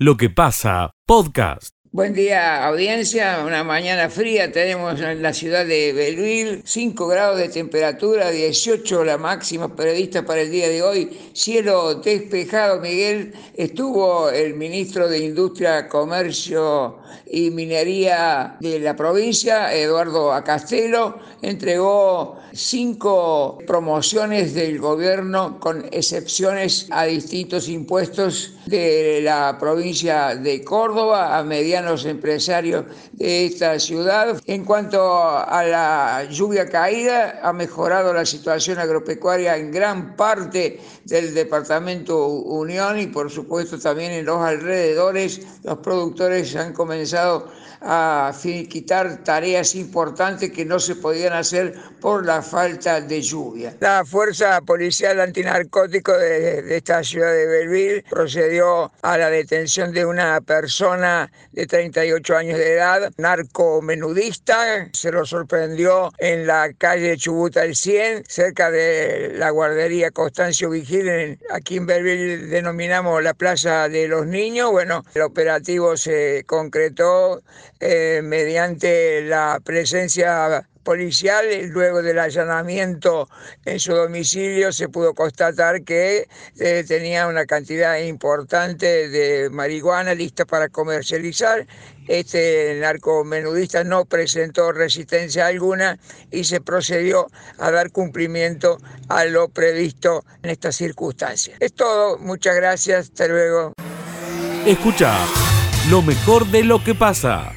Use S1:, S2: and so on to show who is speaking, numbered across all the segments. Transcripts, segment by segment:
S1: lo que pasa, podcast.
S2: Buen día, audiencia. Una mañana fría tenemos en la ciudad de Belleville, 5 grados de temperatura, 18 la máxima prevista para el día de hoy. Cielo despejado, Miguel. Estuvo el ministro de Industria, Comercio y Minería de la provincia, Eduardo Acastelo. Entregó cinco promociones del gobierno con excepciones a distintos impuestos de la provincia de Córdoba a medianos empresarios de esta ciudad. En cuanto a la lluvia caída, ha mejorado la situación agropecuaria en gran parte del departamento Unión y por supuesto también en los alrededores. Los productores han comenzado a quitar tareas importantes que no se podían hacer por la falta de lluvia. La Fuerza Policial Antinarcótico de, esta ciudad de Belleville procedió a la detención de una persona de 38 años de edad, narcomenudista. Se lo sorprendió en la calle Chubuta el 100, cerca de la guardería Constancio Vigil. Aquí en Belleville denominamos la Plaza de los Niños. Bueno, el operativo se concretó eh, mediante la presencia policial, luego del allanamiento en su domicilio se pudo constatar que eh, tenía una cantidad importante de marihuana lista para comercializar. Este narcomenudista no presentó resistencia alguna y se procedió a dar cumplimiento a lo previsto en estas circunstancias. Es todo, muchas gracias, hasta luego.
S1: Escucha lo mejor de lo que pasa.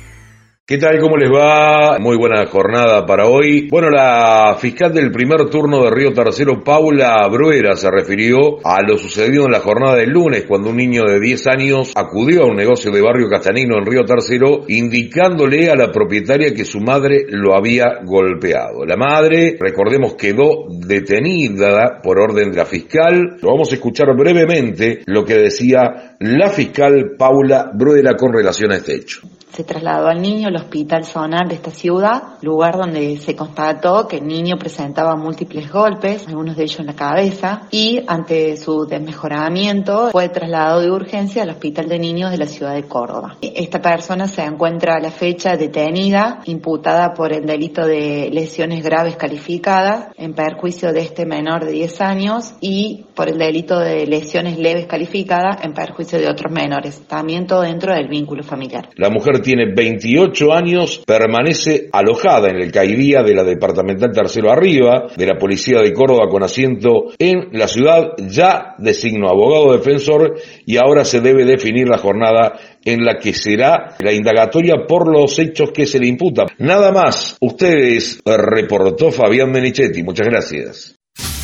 S3: ¿Qué tal? ¿Cómo les va? Muy buena jornada para hoy. Bueno, la fiscal del primer turno de Río Tercero, Paula Bruera, se refirió a lo sucedido en la jornada del lunes, cuando un niño de 10 años acudió a un negocio de barrio Castanino en Río Tercero, indicándole a la propietaria que su madre lo había golpeado. La madre, recordemos, quedó detenida por orden de la fiscal. Vamos a escuchar brevemente lo que decía la fiscal Paula Bruera con relación a este hecho.
S4: Se trasladó al niño al hospital zonal de esta ciudad, lugar donde se constató que el niño presentaba múltiples golpes, algunos de ellos en la cabeza, y ante su desmejoramiento fue trasladado de urgencia al hospital de niños de la ciudad de Córdoba. Esta persona se encuentra a la fecha detenida, imputada por el delito de lesiones graves calificadas en perjuicio de este menor de 10 años y por el delito de lesiones leves calificadas en perjuicio de otros menores, también todo dentro del vínculo familiar.
S3: La mujer tiene 28 años, permanece alojada en el CAIDía de la Departamental Tercero Arriba, de la Policía de Córdoba con asiento en la ciudad, ya designó abogado defensor y ahora se debe definir la jornada en la que será la indagatoria por los hechos que se le imputan. Nada más, ustedes reportó Fabián Menichetti. Muchas gracias.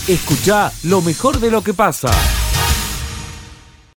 S1: Escucha lo mejor de lo que pasa.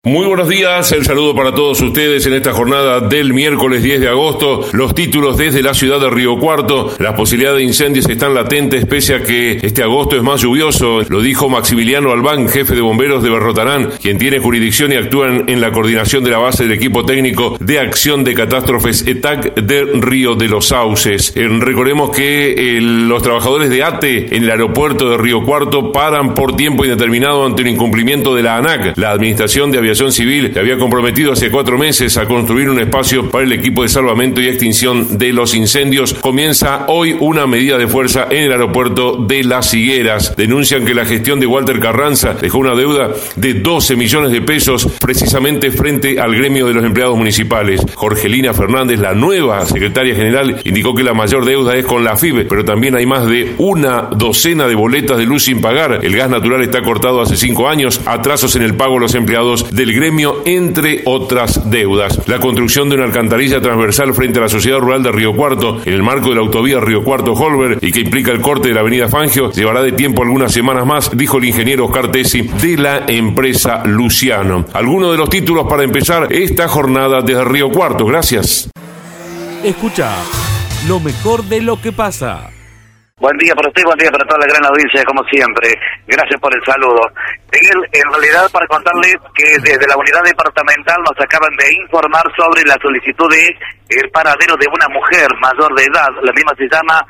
S5: Muy buenos días, el saludo para todos ustedes en esta jornada del miércoles 10 de agosto. Los títulos desde la ciudad de Río Cuarto. Las posibilidades de incendios están latentes pese a que este agosto es más lluvioso. Lo dijo Maximiliano Albán, jefe de bomberos de Berrotarán, quien tiene jurisdicción y actúa en la coordinación de la base del equipo técnico de acción de catástrofes ETAC de Río de los Sauces. Eh, recordemos que los trabajadores de ATE en el aeropuerto de Río Cuarto paran por tiempo indeterminado ante un incumplimiento de la ANAC, la Administración de Aviación Civil había comprometido hace cuatro meses a construir un espacio para el equipo de salvamento y extinción de los incendios. Comienza hoy una medida de fuerza en el aeropuerto de Las Higueras. Denuncian que la gestión de Walter Carranza dejó una deuda de 12 millones de pesos precisamente frente al gremio de los empleados municipales. Jorgelina Fernández, la nueva secretaria general, indicó que la mayor deuda es con la FIBE, pero también hay más de una docena de boletas de luz sin pagar. El gas natural está cortado hace cinco años, atrasos en el pago a los empleados de del gremio, entre otras deudas. La construcción de una alcantarilla transversal frente a la Sociedad Rural de Río Cuarto, en el marco de la autovía Río Cuarto-Holber, y que implica el corte de la avenida Fangio, llevará de tiempo algunas semanas más, dijo el ingeniero Oscar Tesi de la empresa Luciano. Algunos de los títulos para empezar esta jornada desde Río Cuarto. Gracias.
S1: Escucha lo mejor de lo que pasa.
S6: Buen día para usted, buen día para toda la gran audiencia, como siempre. Gracias por el saludo. Miguel, en realidad para contarles que desde la unidad departamental nos acaban de informar sobre la solicitud de el paradero de una mujer mayor de edad, la misma se llama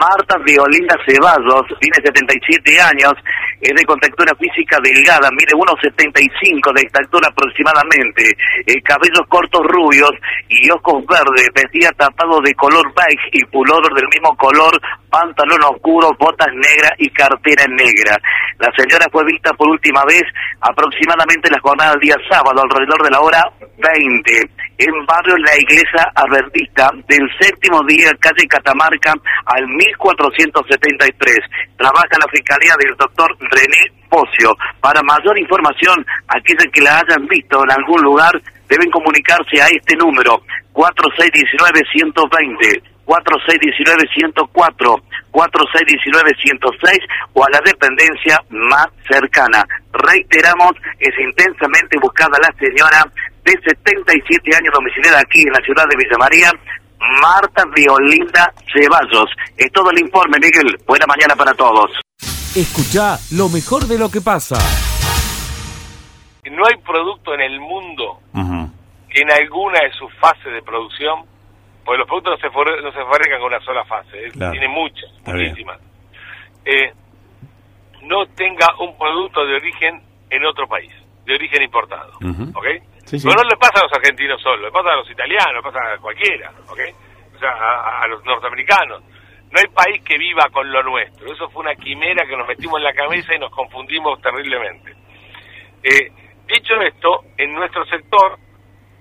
S6: Marta Violinda Ceballos, tiene 77 años, es de contextura física delgada, mide 1,75 de estatura aproximadamente, eh, cabellos cortos rubios y ojos verdes, vestía tapado de color beige y pullover del mismo color, pantalón oscuro, botas negras y cartera negra. La señora fue vista por última vez aproximadamente la jornada del día sábado, alrededor de la hora 20, en barrio La Iglesia Adventista del séptimo día, calle Catamarca, al 1473. Trabaja la Fiscalía del doctor René Pocio. Para mayor información, aquellos que la hayan visto en algún lugar deben comunicarse a este número, 4619-120. 4619-104, 4619-106 o a la dependencia más cercana. Reiteramos, es intensamente buscada la señora de 77 años domiciliada aquí en la ciudad de Villa María, Marta Violinda Ceballos. Es todo el informe, Miguel. Buena mañana para todos.
S1: Escucha lo mejor de lo que pasa.
S7: No hay producto en el mundo que en alguna de sus fases de producción, pues los productos no se, no se fabrican con una sola fase, tiene muchas, muchísimas, eh, no tenga un producto de origen en otro país, de origen importado. ¿Ok? Pero no le pasa a los argentinos solo, le pasa a los italianos, le pasa a cualquiera, ¿ok? O sea, a, los norteamericanos. No hay país que viva con lo nuestro. Eso fue una quimera que nos metimos en la cabeza y nos confundimos terriblemente. Eh, dicho esto, en nuestro sector,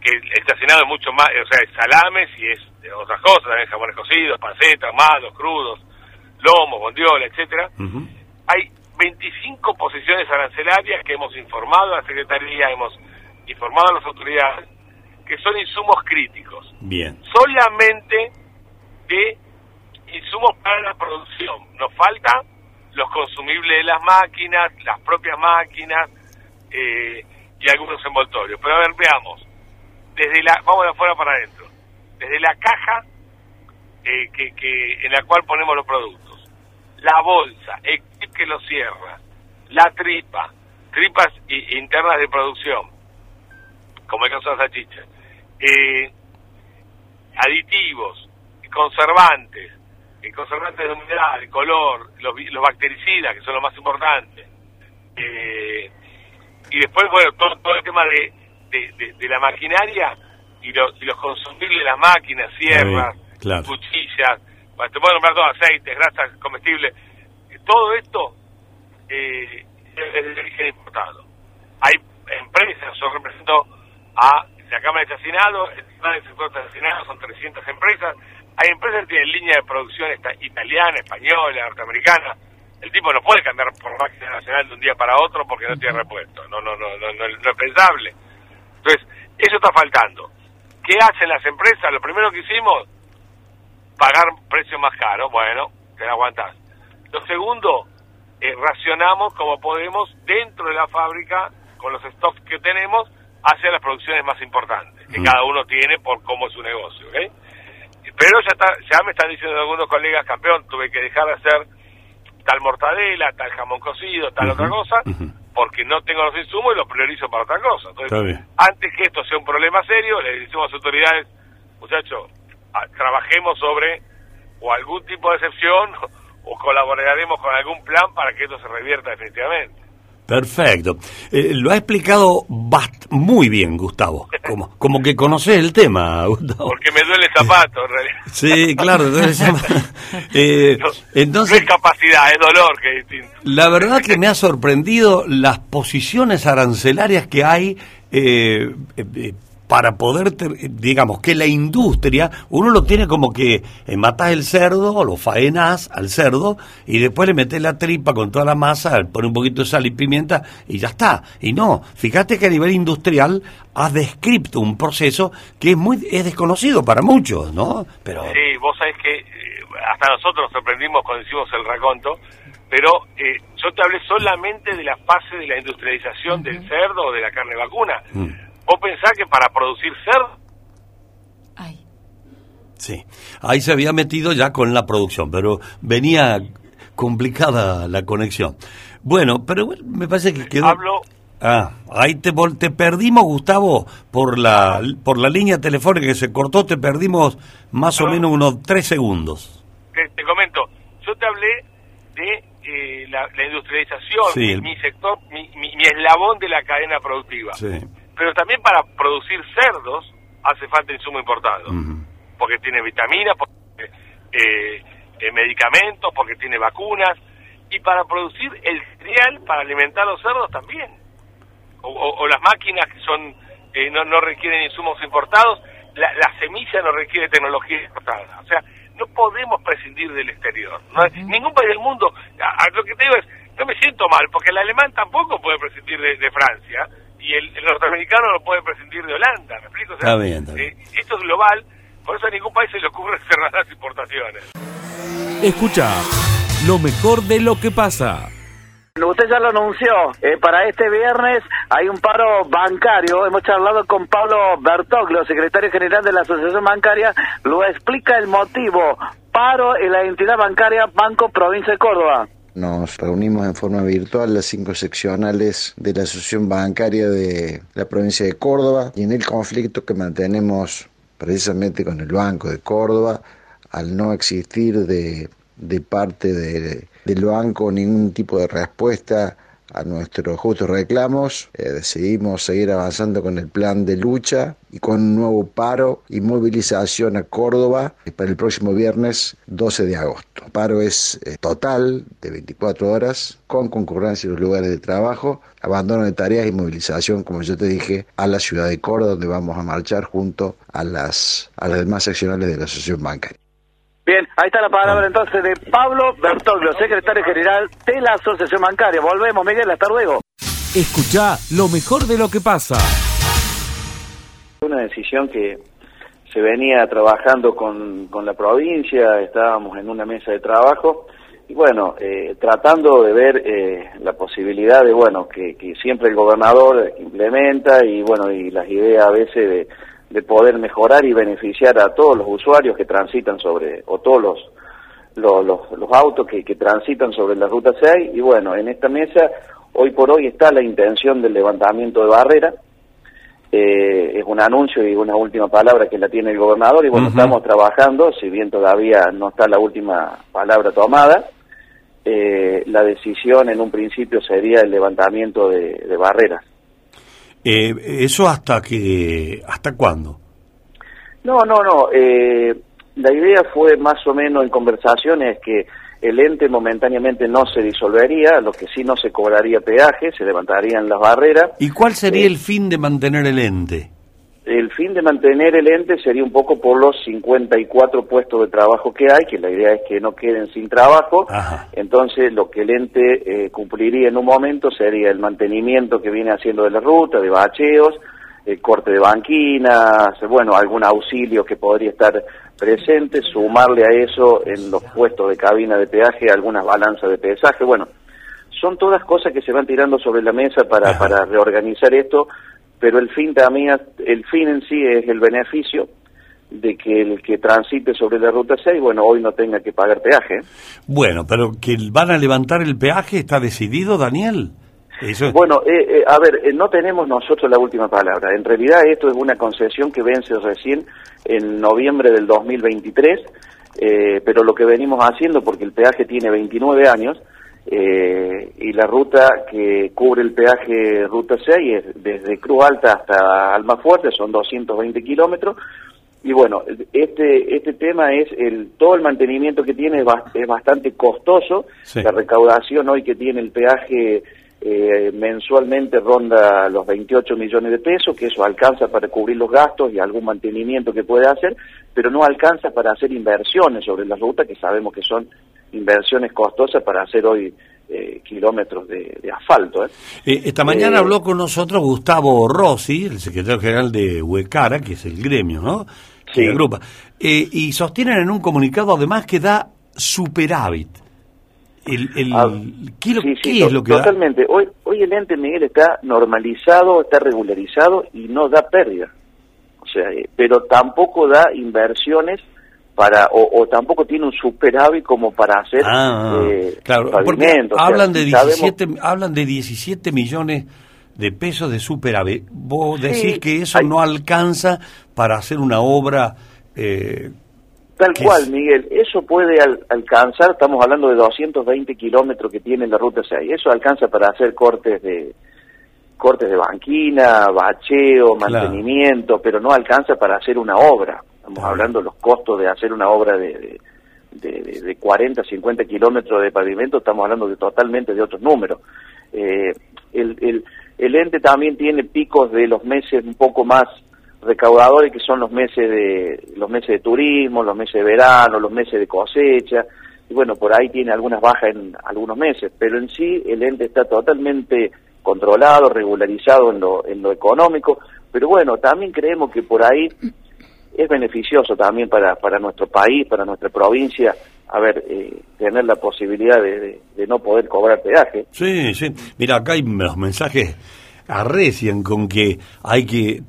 S7: que estacionado es mucho más, o sea, es salames y es otras cosas, también jamones cocidos, pancetas, malos, crudos, lomos, bondiola, etcétera, hay 25 posiciones arancelarias que hemos informado a la Secretaría, hemos informado a las autoridades que son insumos críticos.
S8: Bien.
S7: Solamente de insumos para la producción. Nos falta los consumibles de las máquinas, las propias máquinas eh, y algunos envoltorios. Pero a ver, veamos. Desde la, vamos de afuera para adentro. Desde la caja eh, que, que, en la cual ponemos los productos, la bolsa, el que lo cierra, la tripa, tripas internas de producción, como el caso de la salchicha, eh, aditivos, conservantes, eh, conservantes de humedad, de color, los, los bactericidas, que son lo más importantes, eh, y después, bueno, todo, todo el tema de, de, la maquinaria y, los, y los consumibles de las máquinas, sierras, cuchillas, te puedo nombrar todo, aceites, grasas comestibles, todo esto eh, es de origen importado. Hay empresas, yo represento a la Cámara de Chacinado, el sector de Chacinado son 300 empresas, hay empresas que tienen línea de producción italiana, española, norteamericana, el tipo no puede cambiar por máquina nacional de un día para otro porque no tiene repuesto, no, no, no, no, no, es pensable. Entonces, eso está faltando. ¿Qué hacen las empresas? Lo primero que hicimos, pagar precio más caro, bueno, te la aguantás. Lo segundo, eh, racionamos como podemos dentro de la fábrica, con los stocks que tenemos, hacia las producciones más importantes, que mm. cada uno tiene por cómo es su negocio. Pero ya, está, ya me están diciendo algunos colegas, campeón, tuve que dejar de hacer tal mortadela, tal jamón cocido, tal otra cosa, porque no tengo los insumos y los priorizo para otra cosa. Entonces, antes que esto sea un problema serio, le decimos a las autoridades, muchachos, trabajemos sobre o algún tipo de excepción o colaboraremos con algún plan para que esto se revierta definitivamente.
S8: Perfecto. Eh, lo ha explicado muy bien, Gustavo. Como, como que conoces el tema, Gustavo.
S7: Porque me duele el zapato, en realidad.
S8: Sí, claro.
S7: eh, entonces, no es capacidad, es dolor que es distinto.
S8: La verdad que me ha sorprendido las posiciones arancelarias que hay eh, eh para poder, digamos, que la industria, uno lo tiene como que eh, matas el cerdo, o lo faenas al cerdo, y después le metes la tripa con toda la masa, pone un poquito de sal y pimienta, y ya está. Y no, fíjate que a nivel industrial has descrito un proceso que es muy es desconocido para muchos, ¿no?
S7: Pero... Sí, vos sabés que eh, hasta nosotros nos sorprendimos cuando hicimos el raconto, pero eh, yo te hablé solamente de la fase de la industrialización del cerdo o de la carne vacuna. Mm Vos pensás que para producir cerdo...
S8: Sí, ahí se había metido ya con la producción, pero venía complicada la conexión. Bueno, pero me parece que quedó...
S7: Hablo...
S8: Ah, ahí te, te perdimos, Gustavo, por la, por la línea telefónica que se cortó, te perdimos más o menos unos tres segundos.
S7: Te, comento, yo te hablé de eh, la, industrialización, mi sector, mi, mi, eslabón de la cadena productiva. Pero también para producir cerdos hace falta insumo importado, porque tiene vitaminas, porque eh, eh, medicamentos, porque tiene vacunas, y para producir el cereal para alimentar a los cerdos también. O, las máquinas que son eh, no, no requieren insumos importados, la, semilla no requiere tecnología importada. O sea, no podemos prescindir del exterior. Ningún país del mundo, a, lo que te digo es, no me siento mal, porque el alemán tampoco puede prescindir de, Francia y el, norteamericano no puede prescindir de Holanda. ¿Me explico?
S8: Eh,
S7: esto es global, por eso a ningún país se le ocurre cerrar las importaciones.
S1: Escucha lo mejor de lo que pasa.
S9: Usted ya lo anunció, eh, para este viernes hay un paro bancario. Hemos charlado con Pablo Bertoglio, secretario general de la Asociación Bancaria. Lo explica el motivo. Paro en la entidad bancaria Banco Provincia de Córdoba.
S10: Nos reunimos en forma virtual las cinco seccionales de la Asociación Bancaria de la provincia de Córdoba y en el conflicto que mantenemos precisamente con el Banco de Córdoba al no existir de, parte del banco ningún tipo de respuesta a nuestros justos reclamos, eh, decidimos seguir avanzando con el plan de lucha y con un nuevo paro y movilización a Córdoba para el próximo viernes 12 de agosto. Paro es eh, total de 24 horas con concurrencia en los lugares de trabajo, abandono de tareas y movilización, como yo te dije, a la ciudad de Córdoba, donde vamos a marchar junto a las, a las demás seccionales de la Asociación Bancaria.
S9: Bien, ahí está la palabra entonces de Pablo Bertoglio, secretario general de la Asociación Bancaria. Volvemos, Miguel, hasta luego.
S1: Escucha lo mejor de lo que pasa.
S11: Una decisión que se venía trabajando con, con la provincia, estábamos en una mesa de trabajo y bueno, eh, tratando de ver eh, la posibilidad de, bueno, que, que siempre el gobernador implementa y bueno, y las ideas a veces de de poder mejorar y beneficiar a todos los usuarios que transitan sobre, o todos los, los, los, autos que, que, transitan sobre la Ruta 6. Y bueno, en esta mesa, hoy por hoy está la intención del levantamiento de barrera. Eh, es un anuncio y una última palabra que la tiene el gobernador y bueno, estamos trabajando, si bien todavía no está la última palabra tomada, eh, la decisión en un principio sería el levantamiento de, de barreras.
S8: Eh, ¿Eso hasta que hasta cuándo?
S11: No, no, no. Eh, la idea fue más o menos en conversaciones que el ente momentáneamente no se disolvería, lo que sí no se cobraría peaje, se levantarían las barreras.
S8: ¿Y cuál sería eh, el fin de mantener el ente?
S11: El fin de mantener el ente sería un poco por los 54 puestos de trabajo que hay, que la idea es que no queden sin trabajo. Entonces, lo que el ente eh, cumpliría en un momento sería el mantenimiento que viene haciendo de la ruta, de bacheos, el corte de banquinas, bueno, algún auxilio que podría estar presente, sumarle a eso en los puestos de cabina de peaje algunas balanzas de pesaje. Bueno, son todas cosas que se van tirando sobre la mesa para, para reorganizar esto pero el fin también, el fin en sí es el beneficio de que el que transite sobre la ruta 6, bueno, hoy no tenga que pagar peaje.
S8: Bueno, pero que van a levantar el peaje, ¿está decidido, Daniel?
S11: Bueno, eh, eh, a ver, eh, no tenemos nosotros la última palabra. En realidad esto es una concesión que vence recién en noviembre del 2023, pero lo que venimos haciendo, porque el peaje tiene 29 años, eh, y la ruta que cubre el peaje Ruta 6 es desde Cruz Alta hasta Almafuerte, son 220 kilómetros. Y bueno, este este tema es el todo el mantenimiento que tiene es, bastante costoso. La recaudación hoy que tiene el peaje eh, mensualmente ronda los 28 millones de pesos, que eso alcanza para cubrir los gastos y algún mantenimiento que puede hacer, pero no alcanza para hacer inversiones sobre la ruta, que sabemos que son inversiones costosas para hacer hoy eh, kilómetros de, asfalto. ¿eh?
S8: Eh, esta mañana habló con nosotros Gustavo Rossi, el secretario general de Huecara, que es el gremio, ¿no?
S11: Sí.
S8: Agrupa. y sostienen en un comunicado además que da superávit. El, el,
S11: ah, ¿qué, es lo que Totalmente. Hoy, hoy el ente, Miguel, está normalizado, está regularizado y no da pérdida. O sea, pero tampoco da inversiones para o, tampoco tiene un superávit como para hacer
S8: ah,
S11: eh,
S8: claro,
S11: pavimentos.
S8: hablan de 17 hablan de 17 millones de pesos de superávit. Vos decís que eso no alcanza para hacer una obra eh,
S11: Tal cual, Miguel. Eso puede alcanzar, estamos hablando de 220 kilómetros que tiene la Ruta 6. Eso alcanza para hacer cortes de cortes de banquina, bacheo, mantenimiento, pero no alcanza para hacer una obra. Estamos hablando de los costos de hacer una obra de, de, de, 40, 50 kilómetros de pavimento, estamos hablando de totalmente de otros números. Eh, el, el, el ente también tiene picos de los meses un poco más recaudadores que son los meses de los meses de turismo, los meses de verano, los meses de cosecha y bueno, por ahí tiene algunas bajas en algunos meses, pero en sí el ente está totalmente controlado, regularizado en lo, en lo económico, pero bueno, también creemos que por ahí es beneficioso también para, para nuestro país, para nuestra provincia, a ver, eh, tener la posibilidad de, de, no poder cobrar peaje.
S8: Sí, sí. Mira, acá hay los mensajes arrecian con que hay que...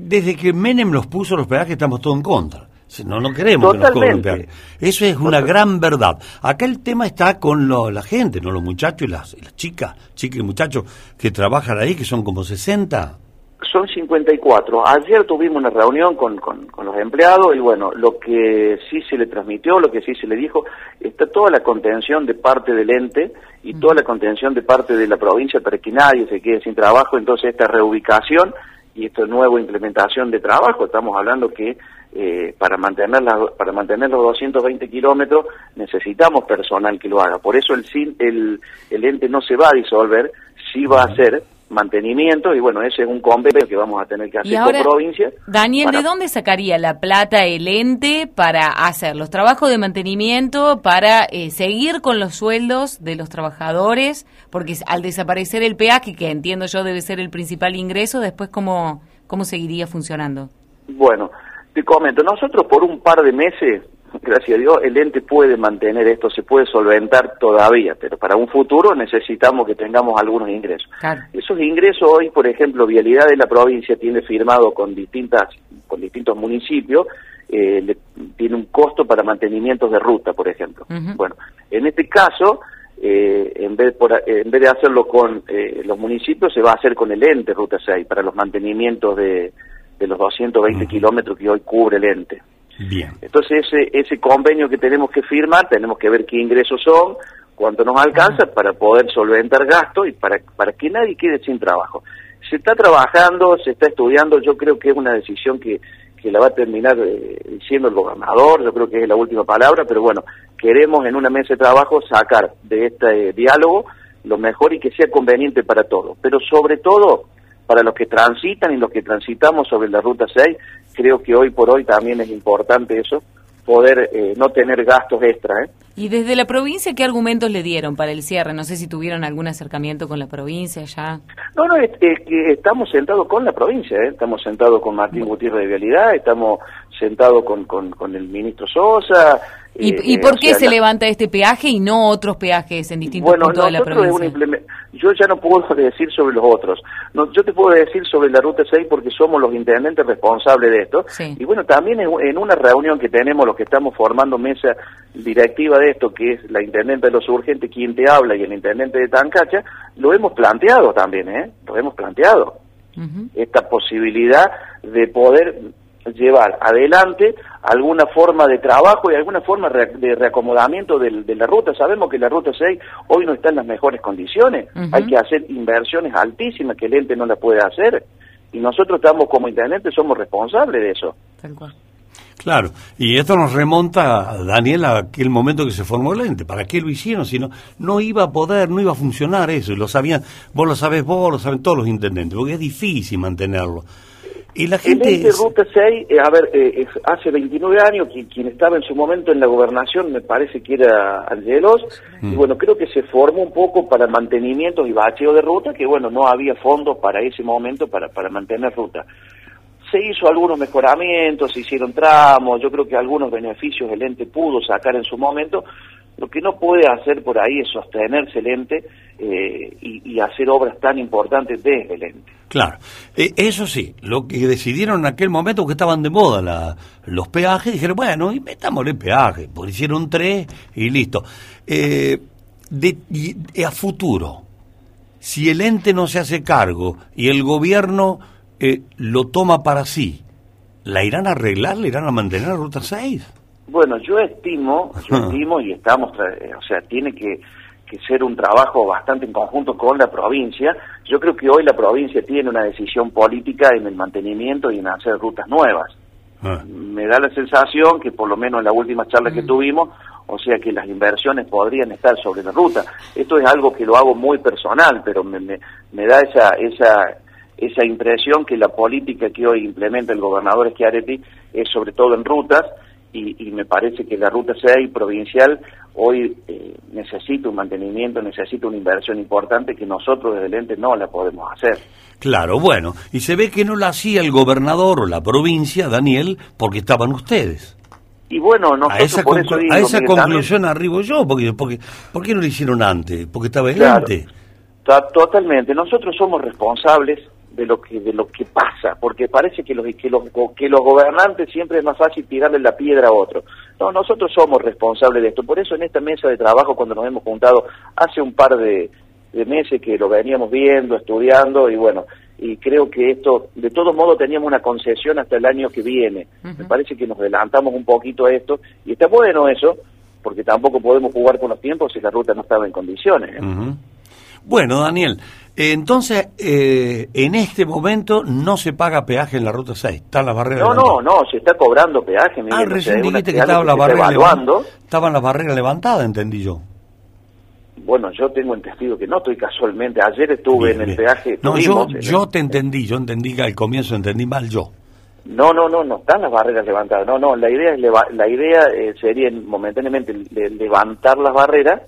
S8: Desde que Menem los puso los peajes estamos todos en contra. No, no queremos que nos cobren peajes. Eso es una gran verdad. Acá el tema está con la gente, no los muchachos y las, las chicas, chicas y muchachos que trabajan ahí, que son como 60
S11: son 54. Ayer tuvimos una reunión con, con, los empleados y bueno, lo que sí se le transmitió, lo que sí se le dijo, está toda la contención de parte del ente y toda la contención de parte de la provincia para que nadie se quede sin trabajo. Entonces esta reubicación y esta nueva implementación de trabajo, estamos hablando que eh, para, mantener para mantener los 220 kilómetros necesitamos personal que lo haga. Por eso el, el, el ente no se va a disolver, sí va a ser mantenimiento y bueno, ese es un convenio que vamos a tener que hacer con provincia.
S12: Daniel, ¿de dónde sacaría la plata el ente para hacer los trabajos de mantenimiento, para eh, seguir con los sueldos de los trabajadores? Porque al desaparecer el peaje, que entiendo yo debe ser el principal ingreso, después cómo, cómo seguiría funcionando.
S11: Bueno, te comento, nosotros por un par de meses gracias a Dios, el ente puede mantener esto, se puede solventar todavía, pero para un futuro necesitamos que tengamos algunos ingresos. Esos ingresos hoy, por ejemplo, Vialidad de la provincia tiene firmado con distintas, con distintos municipios, eh, tiene un costo para mantenimientos de ruta, por ejemplo. Bueno, en este caso, eh, en, vez por, en vez de hacerlo con eh, los municipios, se va a hacer con el ente Ruta 6 para los mantenimientos de, de los 220 kilómetros que hoy cubre el ente.
S8: Bien.
S11: Entonces ese, ese convenio que tenemos que firmar, tenemos que ver qué ingresos son, cuánto nos alcanza para poder solventar gastos y para, para que nadie quede sin trabajo. Se está trabajando, se está estudiando, yo creo que es una decisión que, que la va a terminar eh, diciendo el gobernador, yo creo que es la última palabra, pero bueno, queremos en una mesa de trabajo sacar de este diálogo lo mejor y que sea conveniente para todos, pero sobre todo para los que transitan y los que transitamos sobre la Ruta 6, creo que hoy por hoy también es importante eso, poder eh, no tener gastos extra. ¿eh?
S12: ¿Y desde la provincia qué argumentos le dieron para el cierre? No sé si tuvieron algún acercamiento con la provincia ya.
S11: No, no, es, que estamos sentados con la provincia, ¿eh? estamos sentados con Martín Gutiérrez de Vialidad, estamos sentados con, con, con el ministro Sosa,
S12: ¿Y, eh, por qué se levanta este peaje y no otros peajes en distintos puntos de la provincia?
S11: yo ya no puedo decir sobre los otros. No, yo te puedo decir sobre la Ruta 6 porque somos los intendentes responsables de esto. Y bueno, también en, una reunión que tenemos, los que estamos formando mesa directiva de esto, que es la intendente de los urgentes, quien te habla, y el intendente de Tancacha, lo hemos planteado también, ¿eh? Lo hemos planteado. Esta posibilidad de poder llevar adelante alguna forma de trabajo y alguna forma de reacomodamiento de, la ruta. Sabemos que la ruta 6 hoy no está en las mejores condiciones, hay que hacer inversiones altísimas que el ente no la puede hacer y nosotros estamos como intendentes somos responsables de eso.
S8: Claro, y esto nos remonta, Daniel, a aquel momento que se formó el ente. ¿Para qué lo hicieron? Si no, no iba a poder, no iba a funcionar eso. Y lo sabían, vos lo sabés vos, lo saben todos los intendentes, porque es difícil mantenerlo. Y la gente...
S11: El Ruta 6, eh, a ver, eh, hace 29 años, quien, quien, estaba en su momento en la gobernación me parece que era Angelos, y mm. bueno, creo que se formó un poco para mantenimiento y bacheo de ruta, que bueno, no había fondos para ese momento para, para mantener ruta. Se hizo algunos mejoramientos, se hicieron tramos, yo creo que algunos beneficios el ente pudo sacar en su momento, Lo que no puede hacer por ahí es sostenerse el ente eh, y, y, hacer obras tan importantes desde el ente.
S8: Claro, eh, eso sí, lo que decidieron en aquel momento que estaban de moda los peajes, dijeron, bueno, metámosle peaje, porque hicieron tres y listo. Eh, de, y, a futuro, si el ente no se hace cargo y el gobierno eh, lo toma para sí, ¿la irán a arreglar? ¿La irán a mantener la Ruta 6?
S11: Bueno, yo estimo, yo estimo y estamos, o sea, tiene que que ser un trabajo bastante en conjunto con la provincia. Yo creo que hoy la provincia tiene una decisión política en el mantenimiento y en hacer rutas nuevas. Ah. Me da la sensación que por lo menos en la última charla que mm. tuvimos, o sea que las inversiones podrían estar sobre la ruta. Esto es algo que lo hago muy personal, pero me, me, me da esa, esa, esa impresión que la política que hoy implementa el gobernador Schiaretti es sobre todo en rutas y, me parece que la ruta 6 provincial hoy eh, necesita un mantenimiento, necesita una inversión importante que nosotros desde el ente no la podemos hacer.
S8: Claro, bueno, y se ve que no la hacía el gobernador o la provincia, Daniel, porque estaban ustedes.
S11: Y bueno, nosotros
S8: a esa,
S11: por eso
S8: a esa conclusión arribo yo, porque, porque ¿por qué no lo hicieron antes? Porque estaba el ente.
S11: Totalmente, nosotros somos responsables de lo que de lo que pasa, porque parece que los que los que los gobernantes siempre es más fácil tirarle la piedra a otro. No, nosotros somos responsables de esto. Por eso en esta mesa de trabajo cuando nos hemos juntado hace un par de, meses que lo veníamos viendo, estudiando y bueno, y creo que esto, de todos modos teníamos una concesión hasta el año que viene. Me parece que nos adelantamos un poquito a esto y está bueno eso, porque tampoco podemos jugar con los tiempos si la ruta no estaba en condiciones. ¿eh?
S8: Bueno, Daniel, entonces, eh, en este momento no se paga peaje en la ruta 6, está la barrera
S11: No, no, no, se está cobrando peaje.
S8: ah, recién dijiste que, estaba la barrera estaban las barreras levantadas, entendí yo.
S11: Bueno, yo tengo entendido que no estoy casualmente. Ayer estuve en el peaje.
S8: No, yo, yo te entendí, yo entendí que al comienzo entendí mal yo.
S11: No, no, no, no están las barreras levantadas. No, no, la idea es la idea eh, sería momentáneamente levantar las barreras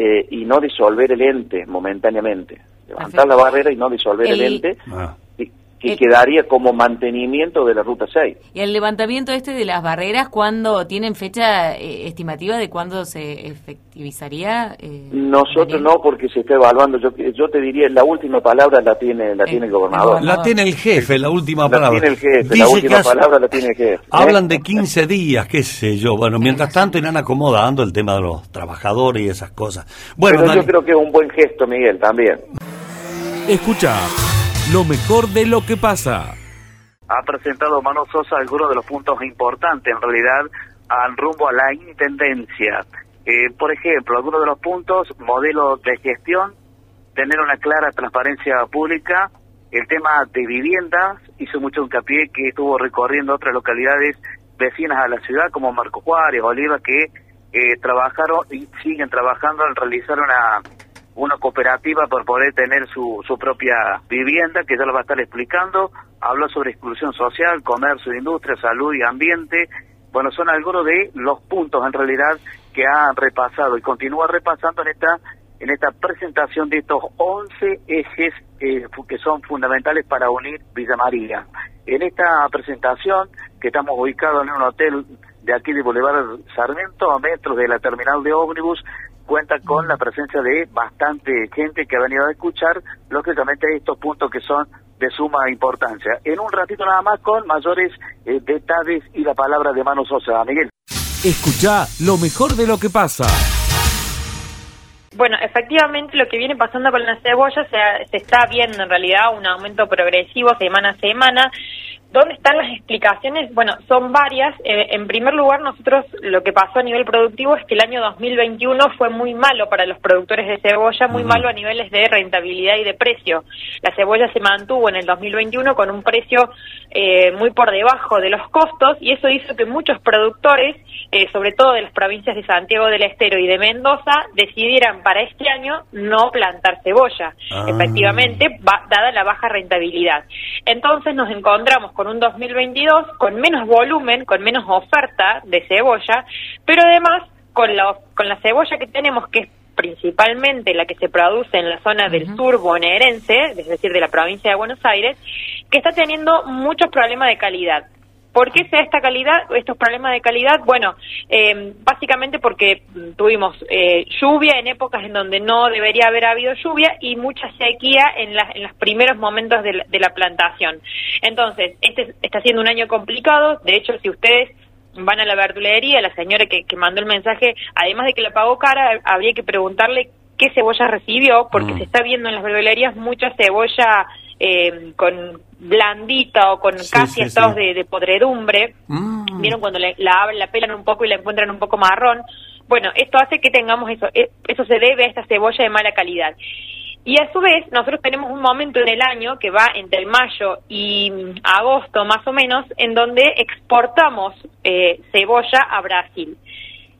S11: eh, y no disolver el ente momentáneamente. Levantar la barrera y no disolver el, ente, ah. Que quedaría como mantenimiento de la Ruta 6.
S12: ¿Y el levantamiento este de las barreras, cuándo tienen fecha eh, estimativa de cuándo se efectivizaría?
S11: Eh, Nosotros no, porque se está evaluando. Yo, yo te diría, la última palabra la tiene la tiene el gobernador.
S8: La tiene el jefe, la última palabra.
S11: La tiene el jefe, la última palabra la tiene el jefe.
S8: Hablan de 15 días, qué sé yo. Bueno, mientras tanto irán acomodando el tema de los trabajadores y esas cosas. Bueno,
S11: Pero yo creo que es un buen gesto, Miguel, también.
S1: Escucha lo mejor de lo que pasa.
S9: Ha presentado Mano Sosa algunos de los puntos importantes, en realidad, al rumbo a la intendencia. Eh, por ejemplo, algunos de los puntos, modelo de gestión, tener una clara transparencia pública, el tema de viviendas, hizo mucho hincapié que estuvo recorriendo otras localidades vecinas a la ciudad, como Marco Juárez, Oliva, que eh, trabajaron y siguen trabajando en realizar una, una cooperativa por poder tener su, su propia vivienda, que ya lo va a estar explicando. Habló sobre exclusión social, comercio, industria, salud y ambiente. Bueno, son algunos de los puntos en realidad que ha repasado y continúa repasando en esta en esta presentación de estos 11 ejes eh, que son fundamentales para unir Villa María. En esta presentación, que estamos ubicados en un hotel de aquí de Boulevard Sarmiento, a metros de la terminal de ómnibus, cuenta con la presencia de bastante gente que ha venido a escuchar, lógicamente, estos puntos que son de suma importancia. En un ratito nada más con mayores eh, detalles y la palabra de Mano Sosa. Miguel.
S1: Escucha lo mejor de lo que pasa.
S13: Bueno, efectivamente lo que viene pasando con la cebolla se, se está viendo en realidad un aumento progresivo semana a semana. ¿Dónde están las explicaciones? Bueno, son varias. Eh, en primer lugar, nosotros lo que pasó a nivel productivo es que el año 2021 fue muy malo para los productores de cebolla, muy malo a niveles de rentabilidad y de precio. La cebolla se mantuvo en el 2021 con un precio eh, muy por debajo de los costos y eso hizo que muchos productores, eh, sobre todo de las provincias de Santiago del Estero y de Mendoza, decidieran para este año no plantar cebolla, ah. efectivamente, dada la baja rentabilidad. Entonces nos encontramos con un 2022 con menos volumen, con menos oferta de cebolla, pero además con la, con la cebolla que tenemos, que es principalmente la que se produce en la zona del sur bonaerense, es decir, de la provincia de Buenos Aires, que está teniendo muchos problemas de calidad. ¿Por qué se da esta calidad, estos problemas de calidad? Bueno, eh, básicamente porque tuvimos eh, lluvia en épocas en donde no debería haber habido lluvia y mucha sequía en, en los primeros momentos de la, de la plantación. Entonces, este está siendo un año complicado. De hecho, si ustedes van a la verdulería, la señora que, que mandó el mensaje, además de que la pagó cara, habría que preguntarle qué cebolla recibió, porque
S14: Mm.
S13: se está viendo en las verdulerías mucha cebolla eh, con blandita o con
S14: Sí,
S13: casi
S14: sí,
S13: estados
S14: sí.
S13: de, de podredumbre.
S8: Mm.
S13: Vieron cuando la, abren, la pelan un poco y la encuentran un poco marrón. Bueno, esto hace que tengamos eso. Eh, Eso se debe a esta cebolla de mala calidad. Y a su vez, nosotros tenemos un momento en el año que va entre mayo y agosto más o menos, en donde exportamos eh, cebolla a Brasil.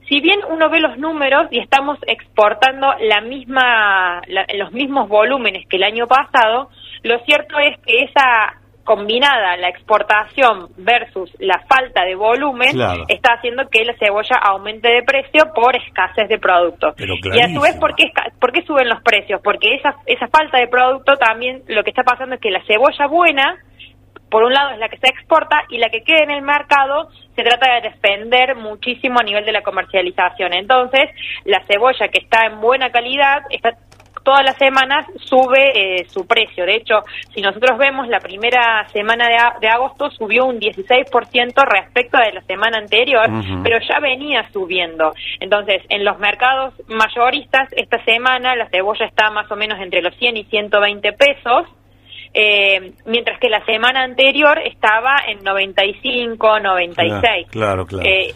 S13: Si bien uno ve los números y estamos exportando la misma, la- los mismos volúmenes que el año pasado, lo cierto es que esa combinada, la exportación versus la falta de volumen,
S14: Claro.
S13: está haciendo que la cebolla aumente de precio por escasez de producto.
S14: Pero
S13: Y a su vez, ¿por qué, ¿por qué suben los precios? Porque esa, esa falta de producto también lo que está pasando es que la cebolla buena, por un lado es la que se exporta y la que queda en el mercado se trata de defender muchísimo a nivel de la comercialización. Entonces, la cebolla que está en buena calidad está todas las semanas sube eh, su precio. De hecho, si nosotros vemos la primera semana de, agosto subió un 16% respecto de la semana anterior, pero ya venía subiendo. Entonces, en los mercados mayoristas, esta semana la cebolla está más o menos entre los 100 y 120 pesos. eh, mientras que la semana anterior estaba en 95, 96.
S8: Claro, claro.
S13: Eh,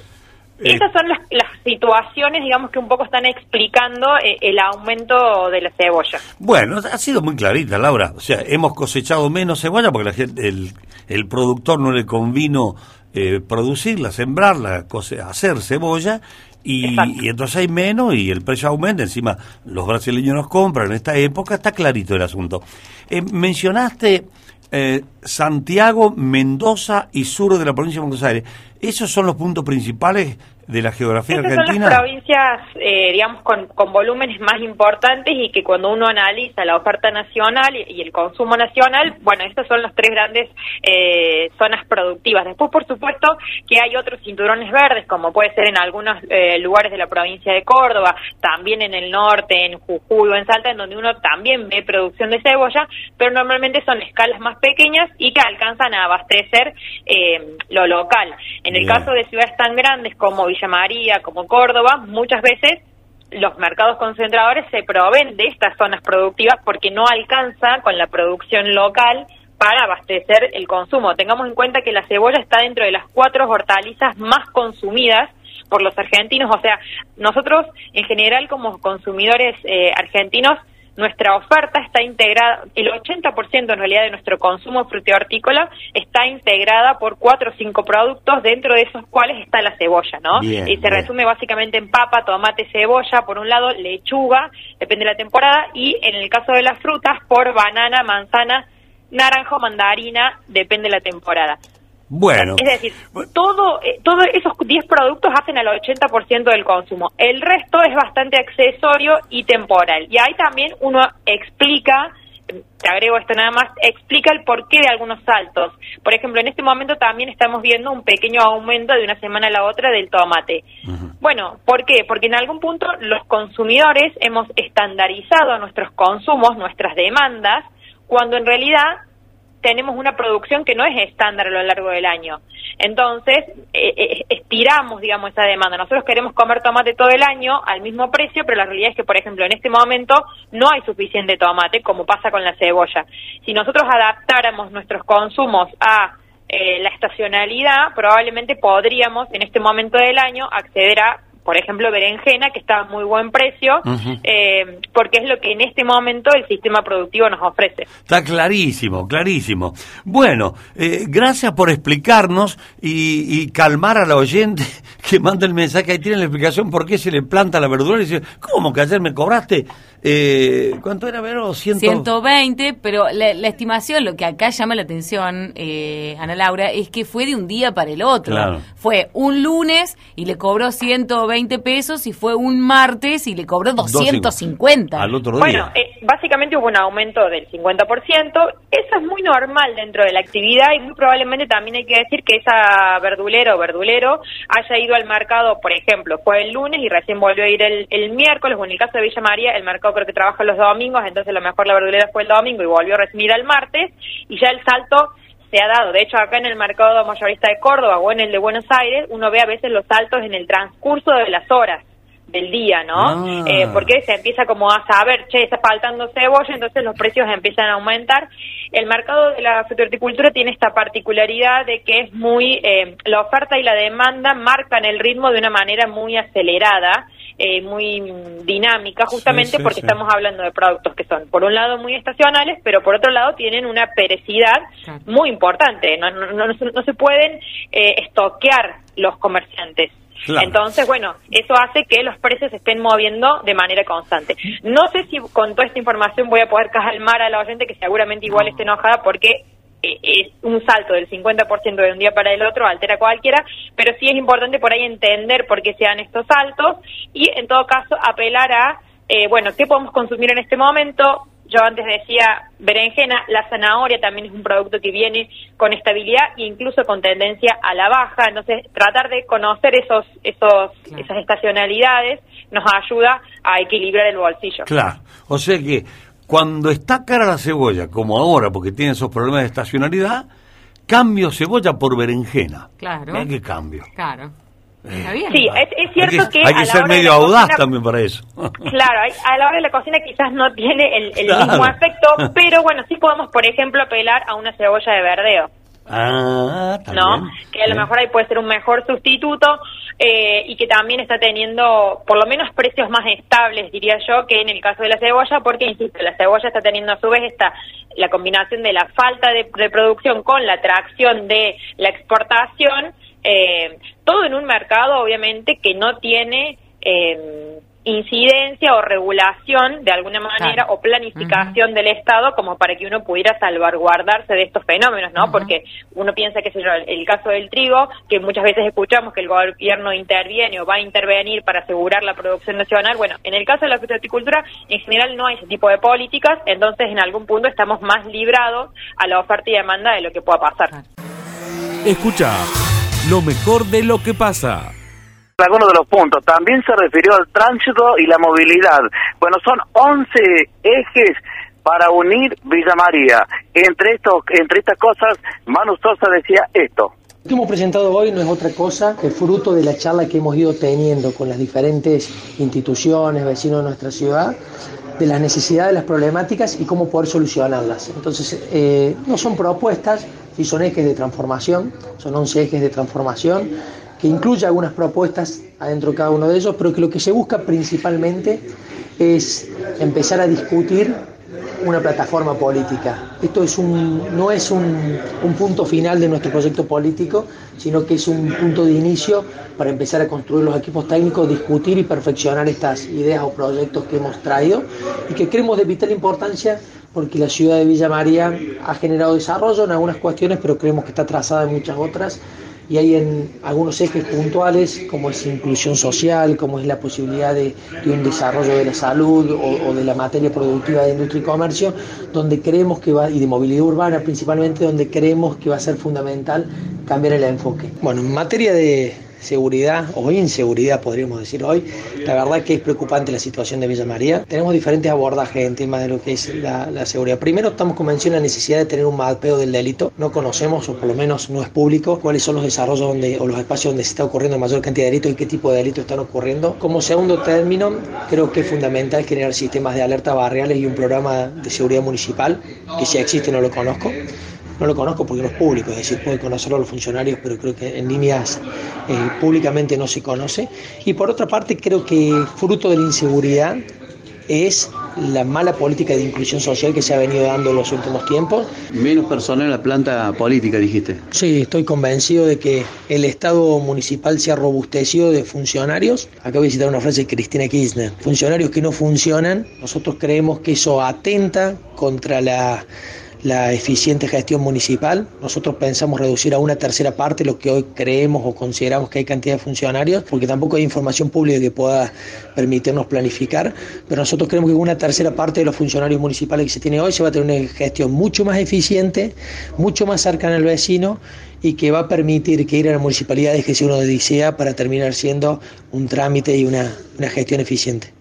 S13: esas son las, las situaciones, digamos, que un poco están explicando eh, el aumento de la cebolla.
S8: Bueno, ha sido muy clarita, Laura. O sea, hemos cosechado menos cebolla porque la gente, el, el productor no le convino eh, producirla, sembrarla, cose- hacer cebolla. Y, y entonces hay menos y el precio aumenta. Encima, los brasileños nos compran en esta época. Está clarito el asunto. Eh, mencionaste eh, Santiago, Mendoza y sur de la provincia de Buenos Aires. ¿Esos son los puntos principales de la geografía
S13: Estas son
S8: argentina?
S13: las provincias, eh, digamos, con, con volúmenes más importantes y que cuando uno analiza la oferta nacional y, y el consumo nacional, bueno, estas son las tres grandes eh, zonas productivas. Después, por supuesto, que hay otros cinturones verdes, como puede ser en algunos eh, lugares de la provincia de Córdoba, también en el norte, en Jujuy o en Salta, en donde uno también ve producción de cebolla, pero normalmente son escalas más pequeñas y que alcanzan a abastecer eh, lo local. En el caso de ciudades tan grandes como Villa María, como Córdoba, muchas veces los mercados concentradores se proveen de estas zonas productivas porque no alcanza con la producción local para abastecer el consumo. Tengamos en cuenta que la cebolla está dentro de las cuatro hortalizas más consumidas por los argentinos, o sea, nosotros en general como consumidores eh, argentinos nuestra oferta está integrada, el 80% en realidad de nuestro consumo frutihortícola está integrada por cuatro o cinco productos, dentro de esos cuales está la cebolla, ¿no?
S14: Bien,
S13: y se
S14: bien.
S13: resume básicamente en papa, tomate, cebolla, por un lado, lechuga, depende de la temporada, y en el caso de las frutas, por banana, manzana, naranja o mandarina, depende de la temporada.
S8: Bueno,
S13: Es decir, todo, eh, todos esos 10 productos hacen al 80% del consumo. El resto es bastante accesorio y temporal. Y ahí también uno explica, te agrego esto nada más, explica el porqué de algunos saltos. Por ejemplo, en este momento también estamos viendo un pequeño aumento de una semana a la otra del tomate. Bueno, ¿por qué? Porque en algún punto los consumidores hemos estandarizado nuestros consumos, nuestras demandas, cuando en realidad tenemos una producción que no es estándar a lo largo del año. Entonces, eh, eh, estiramos, digamos, esa demanda. Nosotros queremos comer tomate todo el año al mismo precio, pero la realidad es que, por ejemplo, en este momento no hay suficiente tomate, como pasa con la cebolla. Si nosotros adaptáramos nuestros consumos a eh, la estacionalidad, probablemente podríamos, en este momento del año, acceder a por ejemplo, berenjena, que está a muy buen precio, eh, porque es lo que en este momento el sistema productivo nos ofrece.
S8: Está clarísimo, clarísimo. Bueno, eh, gracias por explicarnos y, y calmar a la oyente que manda el mensaje. Ahí tiene la explicación por qué se le planta la verdura y dice, ¿cómo que ayer me cobraste? Eh, ¿Cuánto era, Vero? Ciento...
S12: 120, pero la, la estimación, lo que acá llama la atención, eh, Ana Laura, es que fue de un día para el otro.
S8: Claro.
S12: Fue un lunes y le cobró 120 pesos y fue un martes y le cobró 250.
S8: Al otro
S13: Bueno,
S8: día.
S13: eh, básicamente hubo un aumento del 50%. Eso es muy normal dentro de la actividad y muy probablemente también hay que decir que esa verdulera o verdulero haya ido al mercado, por ejemplo, fue el lunes y recién volvió a ir el, el miércoles, o en el caso de Villa María, el mercado creo que trabaja los domingos, entonces a lo mejor la verdulera fue el domingo y volvió a recibir el martes y ya el salto se ha dado. De hecho, acá en el mercado mayorista de Córdoba o en el de Buenos Aires, uno ve a veces los saltos en el transcurso de las horas del día, ¿no?
S14: Ah.
S13: Eh, porque se empieza como a saber, che, está faltando cebolla, entonces los precios empiezan a aumentar. El mercado de la frutohorticultura tiene esta particularidad de que es muy, eh, la oferta y la demanda marcan el ritmo de una manera muy acelerada, eh, muy dinámica, justamente
S14: sí,
S13: porque
S14: sí.
S13: estamos hablando de productos que son, por un lado, muy estacionales, pero por otro lado tienen una perecidad muy importante. No, no, no, se- no se pueden eh, estoquear los comerciantes.
S14: Claro.
S13: Entonces, bueno, eso hace que los precios se estén moviendo de manera constante. No sé si con toda esta información voy a poder calmar a la oyente que seguramente igual esté enojada porque es un salto del 50% de un día para el otro, altera cualquiera, pero sí es importante por ahí entender por qué se dan estos saltos y en todo caso apelar a, eh, bueno, ¿qué podemos consumir en este momento? Yo antes decía berenjena, la zanahoria también es un producto que viene con estabilidad e incluso con tendencia a la baja, entonces tratar de conocer esos, esos, esas estacionalidades nos ayuda a equilibrar el bolsillo.
S8: Claro. O sea que cuando está cara la cebolla, como ahora, porque tiene esos problemas de estacionalidad, cambio cebolla por berenjena.
S12: Claro.
S8: Mira qué cambio.
S12: Claro.
S8: Eh,
S12: Está bien.
S13: Sí, es, es cierto
S8: hay que,
S13: que,
S8: hay
S13: a
S8: que
S13: la
S8: ser
S13: hora de
S8: medio
S13: la
S8: audaz
S13: cocina-
S8: también para eso.
S13: Claro, hay- a la hora de la cocina quizás no tiene el, el
S8: Claro.
S13: mismo efecto, pero bueno, sí podemos, por ejemplo, apelar a una cebolla de verdeo.
S8: Ah,
S13: ¿no?
S8: bien.
S13: Que a lo mejor ahí puede ser un mejor sustituto eh, y que también está teniendo por lo menos precios más estables, diría yo, que en el caso de la cebolla, porque, insisto, la cebolla está teniendo a su vez esta, la combinación de la falta de, producción con la atracción de la exportación, eh, todo en un mercado, obviamente, que no tiene... eh, incidencia o regulación de alguna manera o planificación del Estado como para que uno pudiera salvaguardarse de estos fenómenos, ¿no? Porque uno piensa que sé yo, el, el caso del trigo, que muchas veces escuchamos que el gobierno interviene o va a intervenir para asegurar la producción nacional, bueno, en el caso de la fruticultura en general no hay ese tipo de políticas, entonces en algún punto estamos más librados a la oferta y demanda de lo que pueda pasar.
S1: Escucha lo mejor de lo que pasa.
S6: Algunos de los puntos. También se refirió al tránsito y la movilidad. Bueno, son 11 ejes para unir Villa María. Entre, estos, entre estas cosas, Manu Sosa decía esto.
S15: Lo que hemos presentado hoy no es otra cosa que fruto de la charla que hemos ido teniendo con las diferentes instituciones, vecinos de nuestra ciudad, de las necesidades, las problemáticas y cómo poder solucionarlas. Entonces, eh, no son propuestas, sí son ejes de transformación, son 11 ejes de transformación, que incluye algunas propuestas adentro de cada uno de ellos, pero que lo que se busca principalmente es empezar a discutir una plataforma política. Esto es un, no es un, un punto final de nuestro proyecto político, sino que es un punto de inicio para empezar a construir los equipos técnicos, discutir y perfeccionar estas ideas o proyectos que hemos traído y que creemos de vital importancia porque la ciudad de Villa María ha generado desarrollo en algunas cuestiones, pero creemos que está trazada en muchas otras y hay en algunos ejes puntuales como es inclusión social, como es la posibilidad de, un desarrollo de la salud o, o de la materia productiva de industria y comercio, donde creemos que va, y de movilidad urbana principalmente, donde creemos que va a ser fundamental cambiar el enfoque. Bueno, en materia de seguridad o inseguridad podríamos decir hoy, la verdad que es preocupante la situación de Villa María. Tenemos diferentes abordajes en temas de lo que es la, la seguridad. Primero estamos convencidos de la necesidad de tener un mapeo del delito. No conocemos, o por lo menos no es público, cuáles son los desarrollos donde, o los espacios donde se está ocurriendo mayor cantidad de delitos y qué tipo de delitos están ocurriendo. Como segundo término, creo que es fundamental generar sistemas de alerta barriales y un programa de seguridad municipal, que si existe no lo conozco. No lo conozco porque no es público, es decir, pueden conocerlo los funcionarios, pero creo que en líneas eh, públicamente no se conoce. Y por otra parte, creo que fruto de la inseguridad es la mala política de inclusión social que se ha venido dando en los últimos tiempos.
S16: Menos personal en la planta política, dijiste.
S15: Sí, estoy convencido de que el Estado municipal se ha robustecido de funcionarios. Acabo de citar una frase de Cristina Kirchner. Funcionarios que no funcionan. Nosotros creemos que eso atenta contra la la eficiente gestión municipal. Nosotros pensamos reducir a una tercera parte lo que hoy creemos o consideramos que hay cantidad de funcionarios, porque tampoco hay información pública que pueda permitirnos planificar, pero nosotros creemos que una tercera parte de los funcionarios municipales que se tiene hoy se va a tener una gestión mucho más eficiente, mucho más cercana al vecino y que va a permitir que ir a la municipalidad deje de ser una odisea para terminar siendo un trámite y una, una gestión eficiente.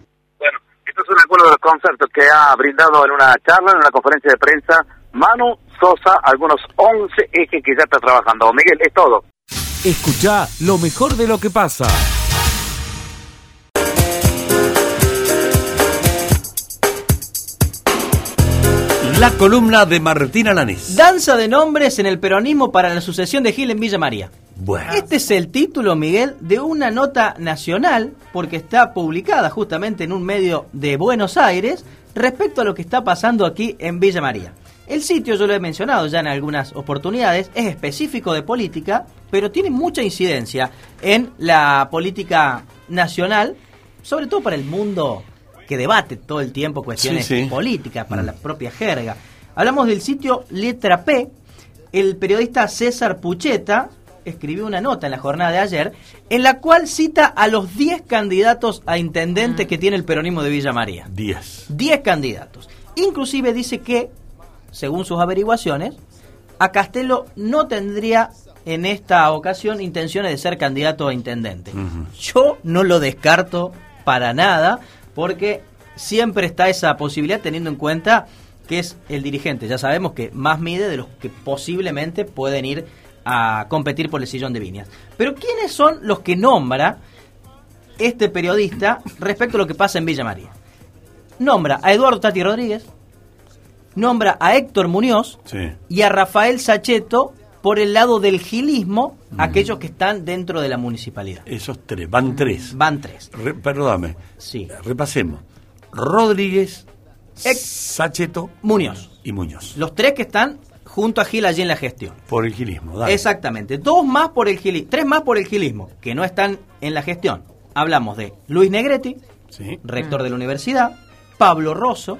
S6: Estos son algunos de los conceptos que ha brindado en una charla, en una conferencia de prensa, Manu Sosa, algunos 11 ejes que ya está trabajando. Miguel, es todo.
S1: Escucha lo mejor de lo que pasa.
S8: La columna de Martín Alanís.
S14: Danza de nombres en el peronismo para la sucesión de Gil en Villa María.
S8: Bueno.
S14: Este es el título, Miguel, de una nota nacional, porque está publicada justamente en un medio de Buenos Aires, respecto a lo que está pasando aquí en Villa María. El sitio, yo lo he mencionado ya en algunas oportunidades, es específico de política, pero tiene mucha incidencia en la política nacional, sobre todo para el mundo que debate todo el tiempo cuestiones
S8: Sí, sí.
S14: políticas, para la propia jerga. Hablamos del sitio Letra P. El periodista César Pucheta escribió una nota en la jornada de ayer en la cual cita a los 10 candidatos a intendente que tiene el peronismo de Villa María.
S8: 10.
S14: 10 candidatos. Inclusive dice que, según sus averiguaciones, a Castelo no tendría en esta ocasión intenciones de ser candidato a intendente. Yo no lo descarto para nada, porque siempre está esa posibilidad teniendo en cuenta que es el dirigente. Ya sabemos que más mide de los que posiblemente pueden ir a competir por el sillón de Viñas. Pero ¿quiénes son los que nombra este periodista respecto a lo que pasa en Villa María? Nombra a Eduardo Tati Rodríguez, nombra a Héctor Muñoz
S8: Sí.
S14: y a Rafael Sacheto por el lado del gilismo, aquellos que están dentro de la municipalidad.
S8: Esos tres, van tres.
S14: Van tres.
S8: Re- perdóname.
S14: Sí.
S8: Repasemos. Rodríguez, Sacheto,
S14: Muñoz.
S8: y Muñoz.
S14: Los tres que están junto a Gil allí en la gestión.
S8: Por el gilismo, dale.
S14: Exactamente. Dos más por el gilismo, tres más por el gilismo, que no están en la gestión. Hablamos de Luis Negretti,
S8: Sí.
S14: rector de la universidad, Pablo Rosso,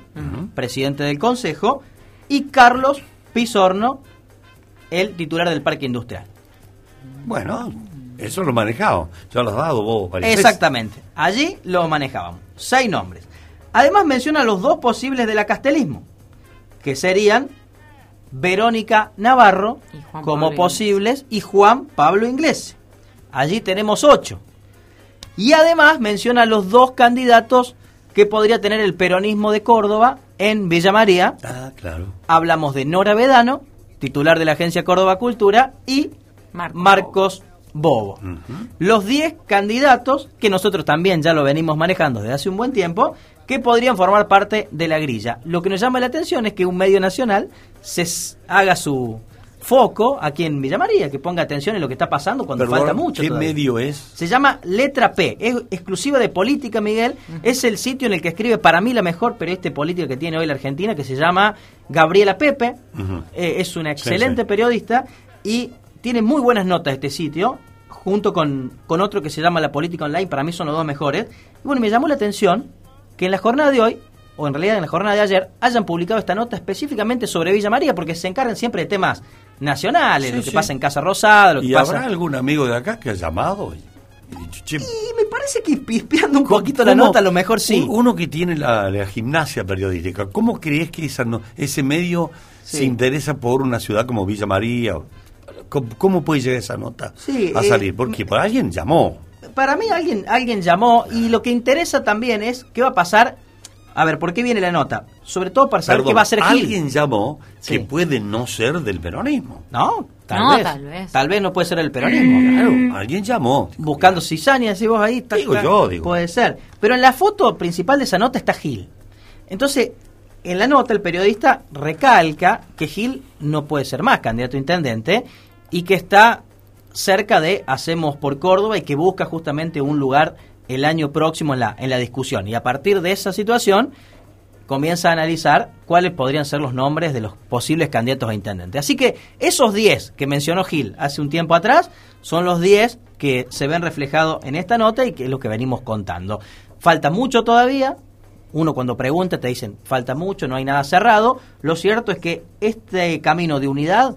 S14: presidente del consejo, y Carlos Pizorno, el titular del parque industrial.
S8: Bueno, eso lo manejado. Ya lo has dado vos.
S14: Exactamente. Allí lo manejábamos. Seis nombres. Además menciona los dos posibles de la castelismo, que serían Verónica Navarro como
S12: Pablo
S14: posibles y Juan Pablo Inglés. Allí tenemos ocho. Y además menciona los dos candidatos que podría tener el peronismo de Córdoba en Villa María.
S8: Ah, claro.
S14: Hablamos de Nora Vedano, titular de la agencia Córdoba Cultura, y Marcos Bobo. Los 10 candidatos, que nosotros también ya lo venimos manejando desde hace un buen tiempo, que podrían formar parte de la grilla. Lo que nos llama la atención es que un medio nacional se haga su foco aquí en Villa María, que ponga atención en lo que está pasando cuando
S8: Perdón,
S14: falta mucho.
S8: ¿Qué
S14: todavía.
S8: medio es?
S14: Se llama Letra P, es exclusiva de política, Miguel. Es el sitio en el que escribe para mí la mejor periodista política que tiene hoy la Argentina, que se llama Gabriela Pepe. Eh, es una
S8: Sí,
S14: excelente
S8: sí.
S14: periodista y tiene muy buenas notas este sitio, junto con, con otro que se llama La Política Online, para mí son los dos mejores. Y bueno, me llamó la atención que en la jornada de hoy, o en realidad en la jornada de ayer, hayan publicado esta nota específicamente sobre Villa María, porque se encargan siempre de temas nacionales,
S8: Sí,
S14: lo que
S8: sí.
S14: pasa en Casa Rosada, lo que
S8: ¿Y
S14: pasa...
S8: habrá algún amigo de acá que ha llamado? Y, y dicho, "Che,
S14: Y me parece que pispeando un poquito la
S8: ¿cómo-
S14: nota, a lo mejor sí.
S8: un- Uno que tiene la, la gimnasia periodística, ¿cómo crees que esa no- ese medio
S14: Sí.
S8: se interesa por una ciudad como Villa María? ¿Cómo, cómo puede llegar esa nota
S14: Sí,
S8: a
S14: eh,
S8: salir? Porque pues, alguien llamó.
S14: Para mí alguien, alguien llamó y lo que interesa también es qué va a pasar. A ver, ¿por qué viene la nota? Sobre todo para saber
S8: Perdón,
S14: qué va a hacer Gil.
S8: Alguien llamó
S14: Sí.
S8: que puede no ser del peronismo.
S14: No, tal
S12: No,
S14: vez.
S12: tal vez.
S14: Tal vez no puede ser el peronismo.
S8: Claro, alguien llamó.
S14: Buscando cizaña, si vos ahí. está-
S8: Digo yo, digo.
S14: Puede ser. Pero en la foto principal de esa nota está Gil. Entonces, en la nota el periodista recalca que Gil no puede ser más candidato a intendente y que está cerca de Hacemos por Córdoba y que busca justamente un lugar el año próximo en la, en la discusión. Y a partir de esa situación comienza a analizar cuáles podrían ser los nombres de los posibles candidatos a intendente. Así que esos 10 que mencionó Gil hace un tiempo atrás son los 10 que se ven reflejados en esta nota y que es lo que venimos contando. Falta mucho todavía, uno cuando pregunta te dicen falta mucho, no hay nada cerrado. Lo cierto es que este camino de unidad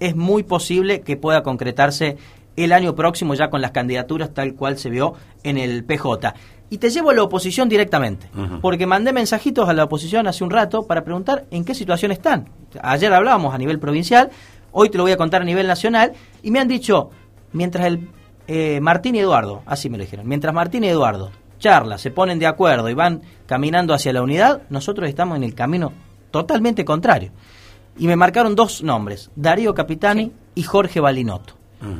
S14: es muy posible que pueda concretarse el año próximo ya con las candidaturas tal cual se vio en el PJ. Y te llevo a la oposición directamente, porque mandé mensajitos a la oposición hace un rato para preguntar en qué situación están. Ayer hablábamos a nivel provincial, hoy te lo voy a contar a nivel nacional, y me han dicho, mientras el eh, Martín y Eduardo, así me lo dijeron, mientras Martín y Eduardo charla, se ponen de acuerdo y van caminando hacia la unidad, nosotros estamos en el camino totalmente contrario. Y me marcaron dos nombres, Darío Capitani y Jorge Balinotto,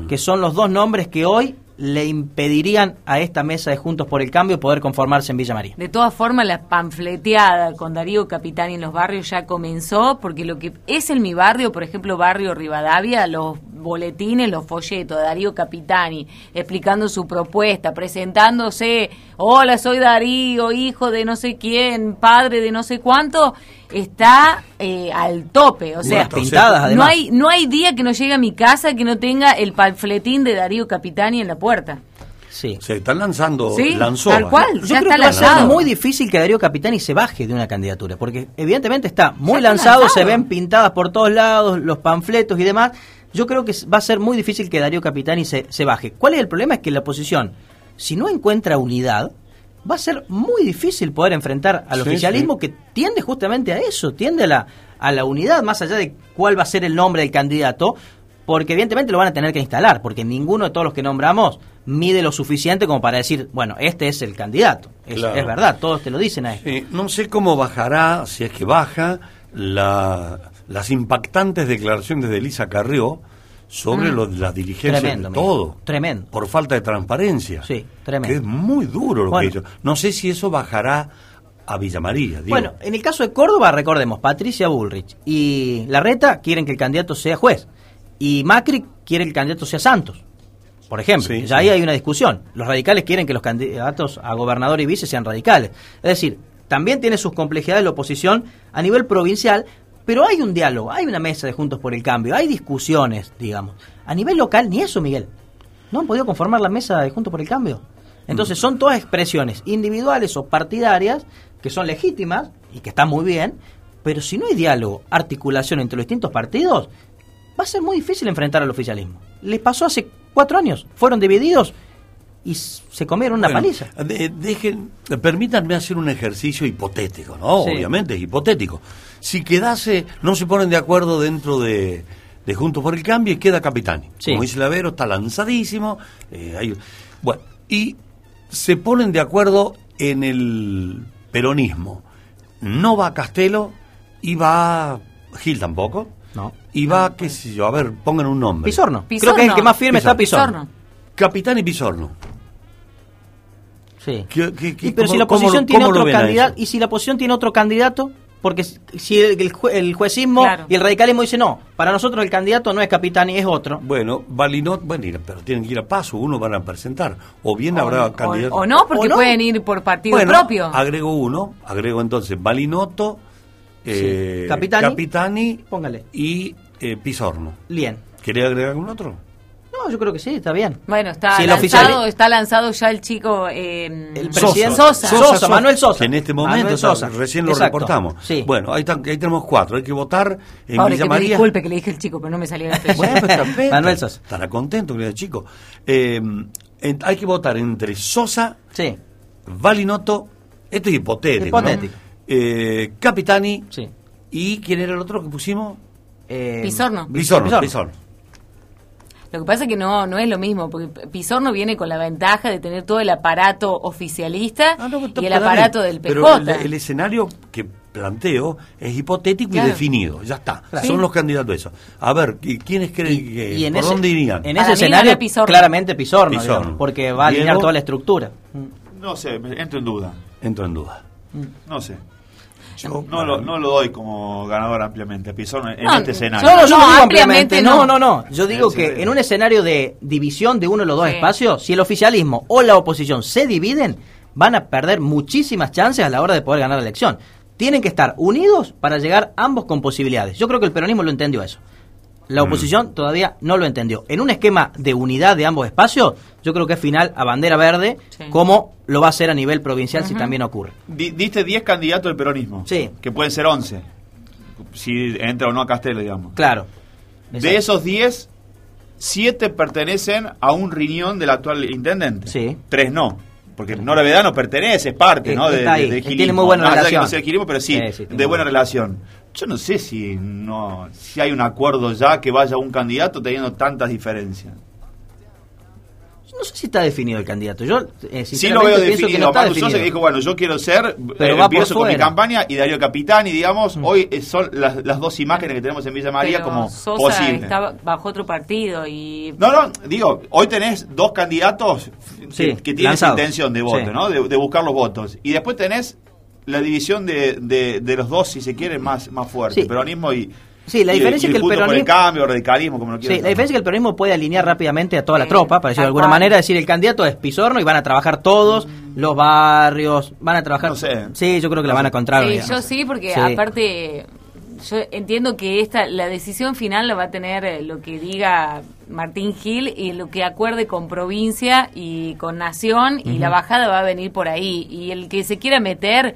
S14: que son los dos nombres que hoy le impedirían a esta mesa de Juntos por el Cambio poder conformarse en Villa María.
S12: De todas formas, la panfleteada con Darío Capitani en los barrios ya comenzó, porque lo que es en mi barrio, por ejemplo, barrio Rivadavia, los boletines, los folletos de Darío Capitani, explicando su propuesta, presentándose, hola, soy Darío, hijo de no sé quién, padre de no sé cuánto, está eh, al tope, o sea,
S14: pintadas,
S12: no hay no hay día que no llegue a mi casa que no tenga el panfletín de Darío Capitani en la puerta.
S14: Sí.
S8: Se están lanzando
S12: Sí,
S8: lanzó.
S12: tal cual,
S14: Yo
S12: ya
S14: creo
S12: está
S14: que va a ser muy difícil que Darío Capitani se baje de una candidatura, porque evidentemente está muy
S12: está
S14: lanzado,
S12: lanzado.
S14: se ven pintadas por todos lados, los panfletos y demás. Yo creo que va a ser muy difícil que Darío Capitani se, se baje. ¿Cuál es el problema? Es que la oposición, si no encuentra unidad, va a ser muy difícil poder enfrentar al
S8: Sí,
S14: oficialismo que tiende justamente a eso, tiende a la, a la unidad, más allá de cuál va a ser el nombre del candidato, porque evidentemente lo van a tener que instalar, porque ninguno de todos los que nombramos mide lo suficiente como para decir, bueno, este es el candidato. Es,
S8: Claro.
S14: es verdad, todos te lo dicen a.
S8: Sí, no sé cómo bajará, si es que baja, la- las impactantes declaraciones de Elisa Carrió sobre
S14: Mm.
S8: lo de la diligencia
S14: Tremendo,
S8: de todo.
S14: Tremendo.
S8: Por falta de transparencia.
S14: Sí, tremendo.
S8: Que es muy duro lo
S14: Bueno.
S8: que hizo. No sé si eso bajará a Villa María. digo.
S14: Bueno, en el caso de Córdoba, recordemos, Patricia Bullrich y Larreta quieren que el candidato sea juez. Y Macri quiere que el candidato sea Santos. Por ejemplo,
S8: Sí,
S14: ya
S8: sí.
S14: ahí hay una discusión. Los radicales quieren que los candidatos a gobernador y vice sean radicales. Es decir, también tiene sus complejidades la oposición a nivel provincial, pero hay un diálogo, hay una mesa de Juntos por el Cambio, hay discusiones, digamos. A nivel local, ni eso, Miguel. No han podido conformar la mesa de Juntos por el Cambio. Entonces son todas expresiones individuales o partidarias que son legítimas y que están muy bien, pero si no hay diálogo, articulación entre los distintos partidos, va a ser muy difícil enfrentar al oficialismo. Les pasó hace cuatro años, fueron divididos y se comieron una
S8: Bueno,
S14: paliza.
S8: de- dejen, permítanme hacer un ejercicio hipotético, ¿no?
S14: Sí.
S8: Obviamente es hipotético. Si quedase, no se ponen de acuerdo dentro de, de Juntos por el Cambio y queda Capitani.
S14: Sí.
S8: Como dice Lavero, está lanzadísimo. eh, hay- bueno, y se ponen de acuerdo en el peronismo. No va Castelo y va Gil tampoco.
S14: No.
S8: Y va, qué sé yo, a ver, pongan un nombre.
S14: Pisorno. Creo que es el que más firme está Pisorno.
S8: Capitán y Pisorno.
S14: Sí.
S8: ¿Qué- qué- qué-
S14: Y pero
S8: cómo-
S14: si la oposición tiene otro candidato, y si la oposición tiene otro candidato, porque si- el, el jue- el juecismo
S12: Claro.
S14: y el radicalismo dice no, para nosotros el candidato no es Capitani, es otro.
S8: Bueno, Balinot, bueno, pero tienen que ir a paso, uno van a presentar. O bien habrá
S12: O,
S8: candidato.
S12: o no, porque
S14: ¿O no?
S12: pueden ir por partido
S8: Bueno,
S12: propio.
S8: agrego uno, agrego entonces Balinotto, eh,
S14: Sí. Capitani.
S8: Capitani
S14: Póngale.
S8: y eh, Pisorno.
S14: Bien.
S8: ¿Querés agregar algún otro?
S14: No, yo creo que sí, está bien.
S12: Bueno, está
S14: Si
S12: lanzado,
S14: oficial-
S12: está lanzado ya el chico eh,
S14: El
S8: Sosa.
S14: presidente
S12: Sosa.
S14: Sosa, Manuel Sosa.
S8: Que en este momento, está-
S14: Sosa.
S8: recién lo
S14: Exacto.
S8: reportamos.
S14: Sí.
S8: Bueno, ahí, están- ahí tenemos cuatro. Hay que votar en
S12: Pobre,
S8: Villa
S12: que
S8: María.
S12: disculpe que le dije el chico, pero no me salió el.
S8: Bueno, pues.
S14: Manuel Sosa.
S8: Estará contento que le chico. Eh, en- hay que votar entre Sosa,
S14: Sí.
S8: Valinotto, esto es hipotético.
S14: Hipotético.
S8: ¿no? Eh, Capitani
S14: Sí.
S8: y ¿quién era el otro que pusimos?
S14: Eh,
S12: Pisorno.
S8: Pisorno.
S14: Pisorno.
S8: Pisorno.
S12: Lo que pasa es que no, no es lo mismo, porque Pisorno viene con la ventaja de tener todo el aparato oficialista
S8: Ah, no, está-
S12: y el aparato del
S8: Pero
S12: PJ.
S8: el, el escenario que planteo es hipotético
S12: Claro.
S8: y definido. Ya está.
S14: Claro.
S8: Son
S14: Sí.
S8: los candidatos esos. A ver, ¿qui- ¿quiénes creen que
S14: Y en
S8: por
S14: ese,
S8: dónde irían?
S14: En ese escenario,
S12: gana Pisorno.
S14: claramente digamos, porque va a alinear toda la estructura.
S17: No sé, entro en duda.
S8: Entro en duda.
S17: No sé. No, lo, no lo doy como ganador ampliamente. Pisorno en
S12: No,
S17: este escenario.
S14: No, no, yo
S12: No,
S14: no digo
S12: ampliamente
S14: ampliamente,
S12: no.
S14: no, no, no. Yo digo
S17: Sí,
S14: que
S17: sí.
S14: en un escenario de división de uno de los dos
S12: Sí.
S14: espacios, si el oficialismo o la oposición se dividen, van a perder muchísimas chances a la hora de poder ganar la elección. Tienen que estar unidos para llegar ambos con posibilidades. Yo creo que el peronismo lo entendió eso. La
S8: Mm.
S14: oposición todavía no lo entendió. En un esquema de unidad de ambos espacios, yo creo que es final a bandera verde, como lo va a hacer a nivel provincial si también ocurre.
S17: Di- diste 10 candidatos del peronismo.
S14: Sí.
S17: Que pueden ser 11. Si entra o no a Castelo, digamos.
S14: Claro.
S17: De esos 10, 7 pertenecen a un riñón del actual intendente.
S14: Sí.
S17: 3 no. Porque Nora Vedano pertenece, es parte, ¿no? De, de- de
S14: tiene muy buena
S17: de que
S14: relación.
S17: no sea gilismo, pero sí,
S14: Sí, sí, tiene
S17: de buena
S14: buena.
S17: relación. Yo no sé si no si hay un acuerdo ya que vaya un candidato teniendo tantas diferencias.
S14: No sé si está definido el candidato. Yo, eh,
S17: Sí lo veo definido.
S14: no
S17: Sosa que dijo, bueno, yo quiero ser,
S14: Pero
S17: eh,
S14: va por
S17: empiezo con mi campaña y Darío Capitán y digamos, hoy eh, son las, las dos imágenes que tenemos en Villa María
S12: Pero
S17: como
S12: Sosa
S17: posible.
S12: está bajo otro partido y
S17: No, no, digo, hoy tenés dos candidatos
S14: Sí,
S17: que, que tienen
S14: lanzados.
S17: esa intención de voto,
S14: Sí.
S17: ¿no? De, de buscar los votos. Y después tenés la división de, de, de los dos, si se quiere, más, más fuerte.
S14: Sí.
S17: Peronismo y.
S14: Sí, la diferencia
S17: y
S14: es que el
S17: por
S14: peronismo-
S17: el cambio, o radicalismo, como lo
S14: Sí,
S17: quieras
S14: la diferencia es que el peronismo puede alinear rápidamente a toda la tropa, para decirlo de alguna manera, decir el candidato es Pisorno y van a trabajar todos, los barrios, van a trabajar. Sí, yo creo que la van a encontrar.
S12: Sí,
S14: digamos.
S12: yo sí, porque
S14: Sí.
S12: aparte yo entiendo que esta la decisión final la va a tener eh, lo que diga Martín Gil y lo que acuerde con provincia y con nación y la bajada va a venir por ahí y el que se quiera meter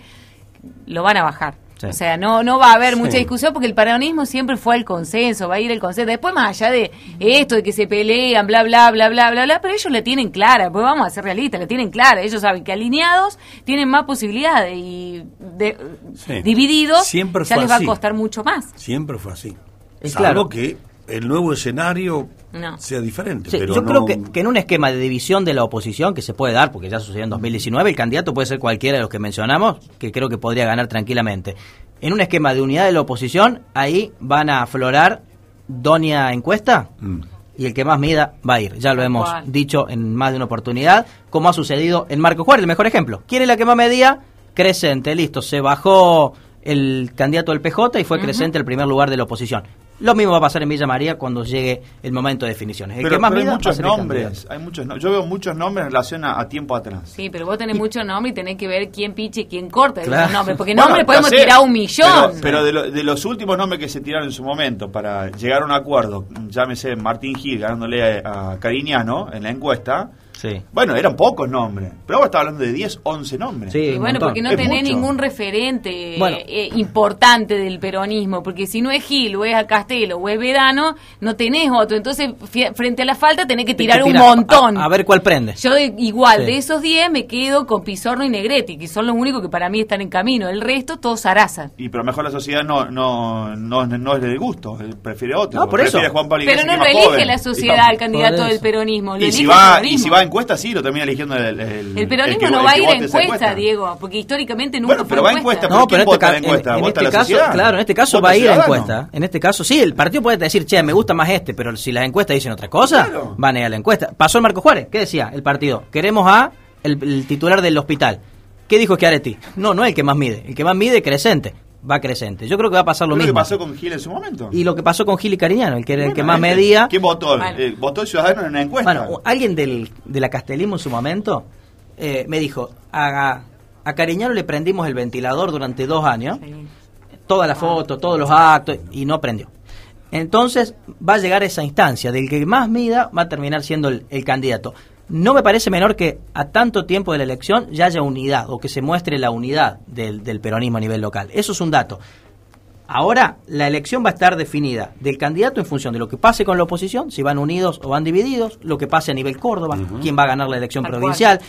S12: lo van a bajar.
S14: Sí.
S12: O sea, no no va a haber
S14: Sí.
S12: mucha discusión porque el peronismo siempre fue el consenso, va a ir el consenso. Después, más allá de esto, de que se pelean, bla, bla, bla, bla, bla, bla, pero ellos la tienen clara, pues vamos a ser realistas, la tienen clara. Ellos saben que alineados tienen más posibilidades y de-
S8: Sí.
S12: divididos
S8: Siempre
S12: ya les va
S8: así.
S12: a costar mucho más.
S8: Siempre fue así.
S14: Es
S8: Salvo
S14: claro.
S8: que el nuevo escenario
S12: No.
S8: sea diferente.
S14: Sí,
S8: pero
S14: yo
S8: no-
S14: creo que, que en un esquema de división de la oposición que se puede dar, porque ya sucedió en 2019, el candidato puede ser cualquiera de los que mencionamos, que creo que podría ganar tranquilamente. En un esquema de unidad de la oposición, ahí van a aflorar Doña Encuesta
S8: Mm.
S14: y el que más mida va a ir. Ya lo hemos dicho en más de una oportunidad, como ha sucedido en Marco Juárez, el mejor ejemplo. ¿Quién es la que más medía? Crescente, listo, se bajó el candidato del PJ y fue
S12: Ujú.
S14: Crescente el primer lugar de la oposición. Lo mismo va a pasar en Villa María cuando llegue el momento de definiciones. El
S17: Pero,
S14: que más
S17: pero hay muchos nombres. Hay muchos, no- yo veo muchos nombres en relación a, a tiempo atrás.
S12: Sí, pero vos tenés mucho nombre y tenés que ver quién piche y quién corta
S17: Claro.
S12: esos nombres, porque
S17: Bueno,
S12: nombres podemos
S17: sé,
S12: tirar un millón.
S17: Pero, pero de, lo- de los últimos nombres que se tiraron en su momento para llegar a un acuerdo, llámese Martín Gil ganándole a, a Cariñano en la encuesta,
S14: Sí.
S17: bueno, eran pocos nombres. Pero ahora está hablando de 10, 11 nombres.
S12: Y bueno, porque no
S17: Es
S12: tenés
S17: mucho.
S12: ningún referente
S17: Bueno.
S12: eh, importante del peronismo, porque si no es Gil, o es a Castelo, o es Vedano, no tenés otro. Entonces, frente a la falta, tenés que tirar
S14: Que
S12: un montón.
S14: A, a ver cuál prende.
S12: Yo de- igual,
S14: Sí.
S12: de esos 10 me quedo con Pizorno y Negretti, que son los únicos que para mí están en camino. El resto, todos Sarasa.
S17: Y pero mejor la sociedad no, no, no, no es del gusto, él prefiere otro.
S14: No, por eso.
S17: Prefiere a Juan Pablo
S12: Pero no elige
S17: joven.
S12: la sociedad al candidato del
S14: eso.
S12: peronismo. Lo
S17: Y si, va,
S12: el
S17: y si va a encuesta, sí, lo termina eligiendo el, el,
S12: El peronismo
S17: el que-
S12: no
S17: el
S12: va a
S17: que
S12: ir a encuesta, Diego, porque históricamente nunca
S17: Bueno,
S12: fue
S17: pero va a encuesta,
S14: No, pero en este,
S17: vota
S14: ca-
S17: la encuesta?
S14: en- en
S17: ¿Vota
S14: este caso,
S17: sociedad?
S14: claro, en este caso
S17: ¿Vota
S14: va a ir a encuesta. En este caso, sí, el partido puede decir, che, me gusta más este, pero si las encuestas dicen otra cosa, van a ir a la encuesta. Pasó el Marco Juárez, ¿qué decía el partido? Queremos a el, el titular del hospital. ¿Qué dijo Schiaretti? No, no es el que más mide, el que más mide Crescente, va Crescente. Yo creo que va a pasar lo
S17: Lo que
S14: mismo.
S17: pasó con Gil en su momento.
S14: Y lo que pasó con Gil y Cariñano, el que era el que más
S17: este,
S14: medía.
S17: ¿Quién votó? Eh, ¿Votó el ciudadano en una encuesta?
S14: Bueno, alguien del, de la Castelismo en su momento eh, me dijo, a, a Cariñano le prendimos el ventilador durante dos años, toda la foto, todos los actos, y no prendió. Entonces va a llegar esa instancia, del que más mida va a terminar siendo el, el candidato. No me parece menor que a tanto tiempo de la elección ya haya unidad, o que se muestre la unidad del, del peronismo a nivel local. Eso es un dato. Ahora la elección va a estar definida del candidato en función de lo que pase con la oposición, si van unidos o van divididos, lo que pase a nivel Córdoba, quién va a ganar la elección provincial,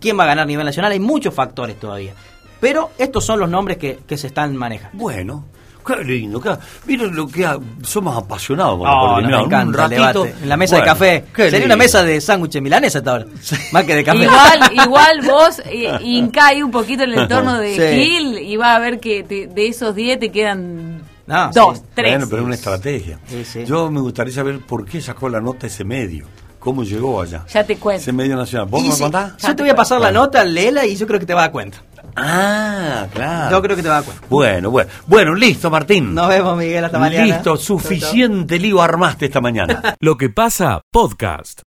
S14: quién va a ganar a nivel nacional, hay muchos factores todavía. Pero estos son los nombres que, que se están manejando.
S8: Bueno, qué lindo. Qué, miren lo que ha- somos apasionados la
S14: Oh,
S8: política.
S14: no, me encanta
S8: un ratito.
S14: debate. En la mesa
S8: Bueno,
S14: de café. Sería
S8: lindo.
S14: una mesa de sándwiches milanesa hasta ahora. Más que de café.
S12: Igual, igual vos eh, hincáis un poquito en el entorno de
S14: Sí.
S12: Gil y va a ver que te- de esos 10 te quedan
S14: No,
S12: dos,
S14: sí.
S12: tres.
S8: Bueno, pero es una estrategia.
S14: Sí, sí.
S8: Yo me gustaría saber por qué sacó la nota ese medio. ¿Cómo llegó allá?
S12: Ya te cuento.
S8: Ese medio nacional. ¿Vos me contás?
S14: yo te voy a pasar la nota, léela y yo creo que te vas a dar cuenta.
S8: Ah, claro.
S14: Yo creo que te vas a cuenta.
S8: Bueno, bueno. Bueno, listo, Martín.
S14: Nos vemos, Miguel, hasta mañana.
S8: Listo, suficiente lío armaste esta mañana.
S1: Lo que pasa, podcast.